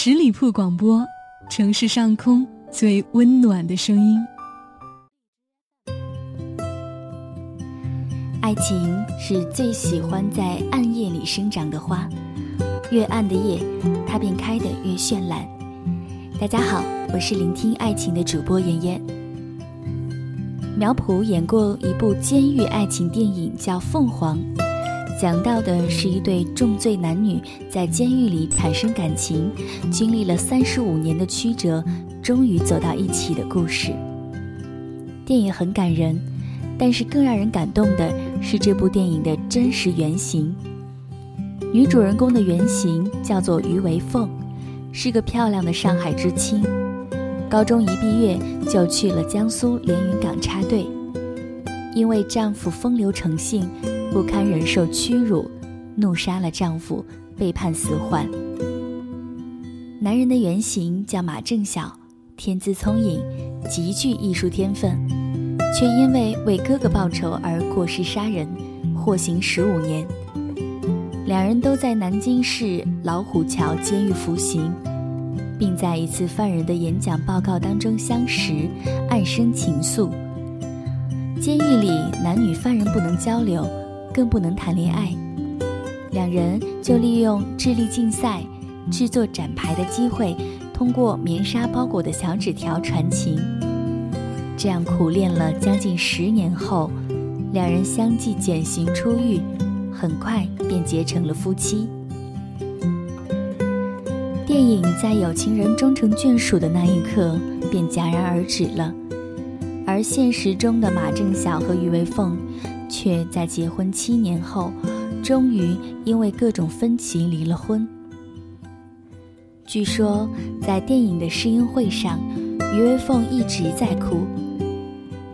十里铺广播，城市上空最温暖的声音。爱情是最喜欢在暗夜里生长的花，越暗的夜，它便开得越绚烂。大家好，我是聆听爱情的主播妍妍。苗圃演过一部监狱爱情电影，叫《凤凰》。讲到的是一对重罪男女在监狱里产生感情，经历了三十五年的曲折，终于走到一起的故事。电影很感人，但是更让人感动的是这部电影的真实原型。女主人公的原型叫做于维凤，是个漂亮的上海知青，高中一毕业就去了江苏连云港插队，因为丈夫风流成性。不堪忍受屈辱，怒杀了丈夫，被判死缓。男人的原型叫马正晓，天资聪颖，极具艺术天分，却因为为哥哥报仇而过失杀人，获刑十五年。两人都在南京市老虎桥监狱服刑，并在一次犯人的演讲报告当中相识，暗生情愫。监狱里男女犯人不能交流。更不能谈恋爱，两人就利用智力竞赛、制作展牌的机会，通过棉纱包裹的小纸条传情。这样苦练了将近十年后，两人相继减刑出狱，很快便结成了夫妻。电影在有情人终成眷属的那一刻便戛然而止了，而现实中的马正晓和于维凤。却在结婚七年后，终于因为各种分歧离了婚。据说在电影的试映会上，于微凤一直在哭。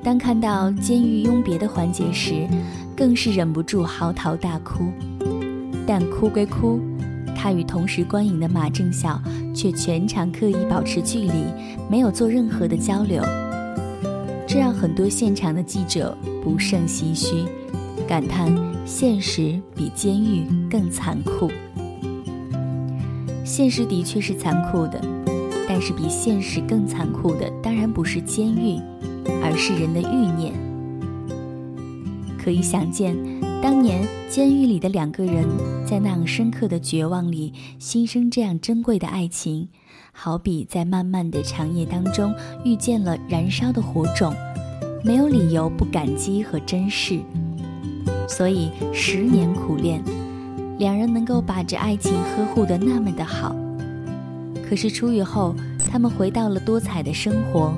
当看到监狱拥别的环节时，更是忍不住嚎啕大哭。但哭归哭，她与同时观影的马正晓却全场刻意保持距离，没有做任何的交流。这让很多现场的记者不胜唏嘘，感叹现实比监狱更残酷。现实的确是残酷的，但是比现实更残酷的当然不是监狱，而是人的欲念。可以想见，当年监狱里的两个人在那样深刻的绝望里心生这样珍贵的爱情。好比在漫漫的长夜当中遇见了燃烧的火种，没有理由不感激和珍视。所以十年苦练，两人能够把这爱情呵护得那么的好。可是出狱后，他们回到了多彩的生活，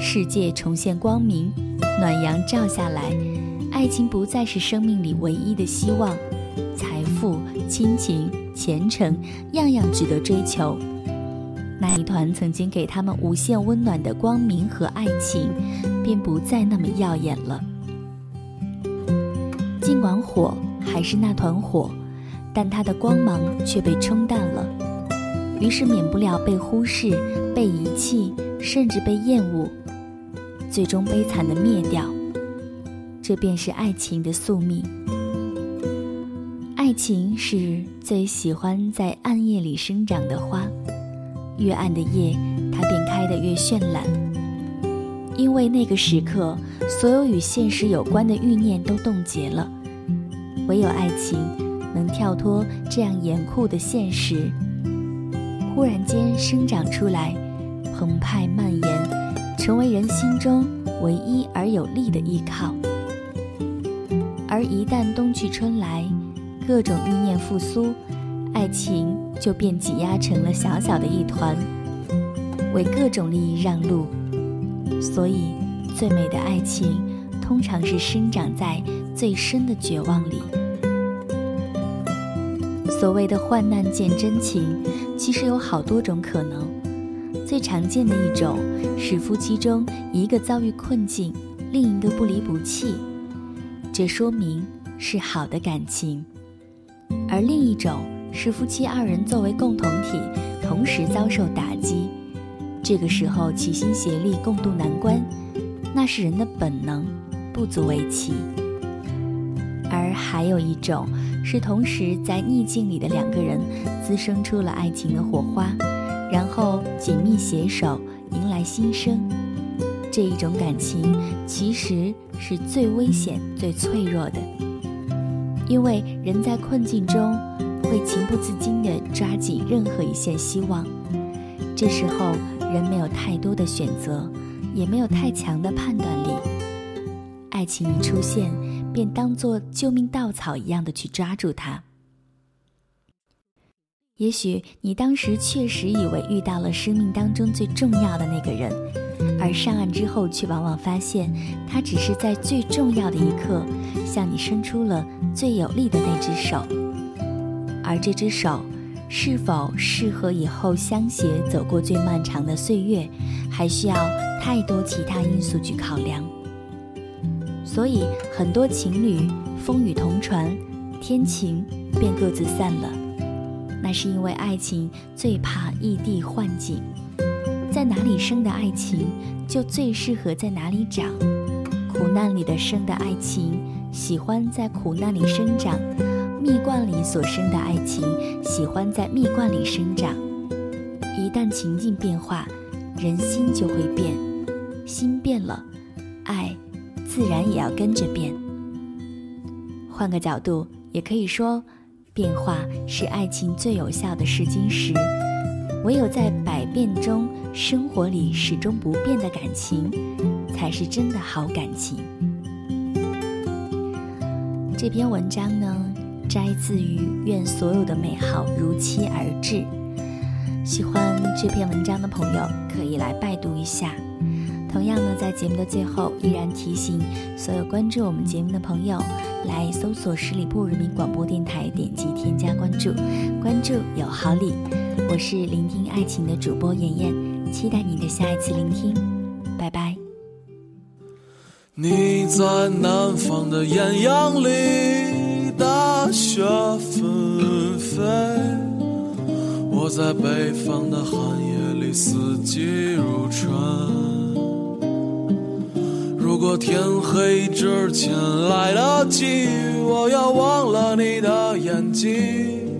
世界重现光明，暖阳照下来，爱情不再是生命里唯一的希望，财富、亲情、前程，样样值得追求。那一团曾经给他们无限温暖的光明和爱情，便不再那么耀眼了。尽管火还是那团火，但它的光芒却被冲淡了，于是免不了被忽视、被遗弃，甚至被厌恶，最终悲惨的灭掉。这便是爱情的宿命。爱情是最喜欢在暗夜里生长的花。越暗的夜，它便开得越绚烂。因为那个时刻，所有与现实有关的欲念都冻结了，唯有爱情能跳脱这样严酷的现实，忽然间生长出来，澎湃蔓延，成为人心中唯一而有力的依靠。而一旦冬去春来，各种欲念复苏。爱情就便挤压成了小小的一团，为各种利益让路。所以，最美的爱情通常是生长在最深的绝望里。所谓的患难见真情，其实有好多种可能。最常见的一种是夫妻中一个遭遇困境，另一个不离不弃，这说明是好的感情。而另一种。是夫妻二人作为共同体，同时遭受打击，这个时候齐心协力共度难关，那是人的本能，不足为奇。而还有一种是同时在逆境里的两个人滋生出了爱情的火花，然后紧密携手，迎来新生。这一种感情其实是最危险、最脆弱的，因为人在困境中会情不自禁地抓紧任何一线希望。这时候，人没有太多的选择，也没有太强的判断力。爱情一出现，便当作救命稻草一样的去抓住它。也许你当时确实以为遇到了生命当中最重要的那个人，而上岸之后却往往发现，他只是在最重要的一刻向你伸出了最有力的那只手。而这只手是否适合以后相携走过最漫长的岁月，还需要太多其他因素去考量。所以很多情侣风雨同船，天晴便各自散了。那是因为爱情最怕异地换景，在哪里生的爱情就最适合在哪里长。苦难里的生的爱情，喜欢在苦难里生长；蜜罐里所生的爱情，喜欢在蜜罐里生长。一旦情境变化，人心就会变，心变了，爱自然也要跟着变。换个角度，也可以说。变化是爱情最有效的试金石，唯有在百变中，生活里始终不变的感情，才是真的好感情。这篇文章呢，摘自于《愿所有的美好如期而至》，喜欢这篇文章的朋友可以来拜读一下。同样呢，在节目的最后，依然提醒所有关注我们节目的朋友，来搜索十里铺人民广播电台，点击添加关注，关注有好礼。我是聆听爱情的主播妍妍，期待你的下一次聆听，拜拜。你在南方的艳阳里，雪纷飞；我在北方的寒夜里，四季如春。如果天黑之前来得及，我要忘了你的眼睛，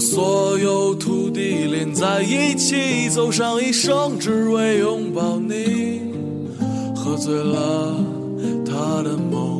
所有土地连在一起，走上一生，只为拥抱你，喝醉了他的梦。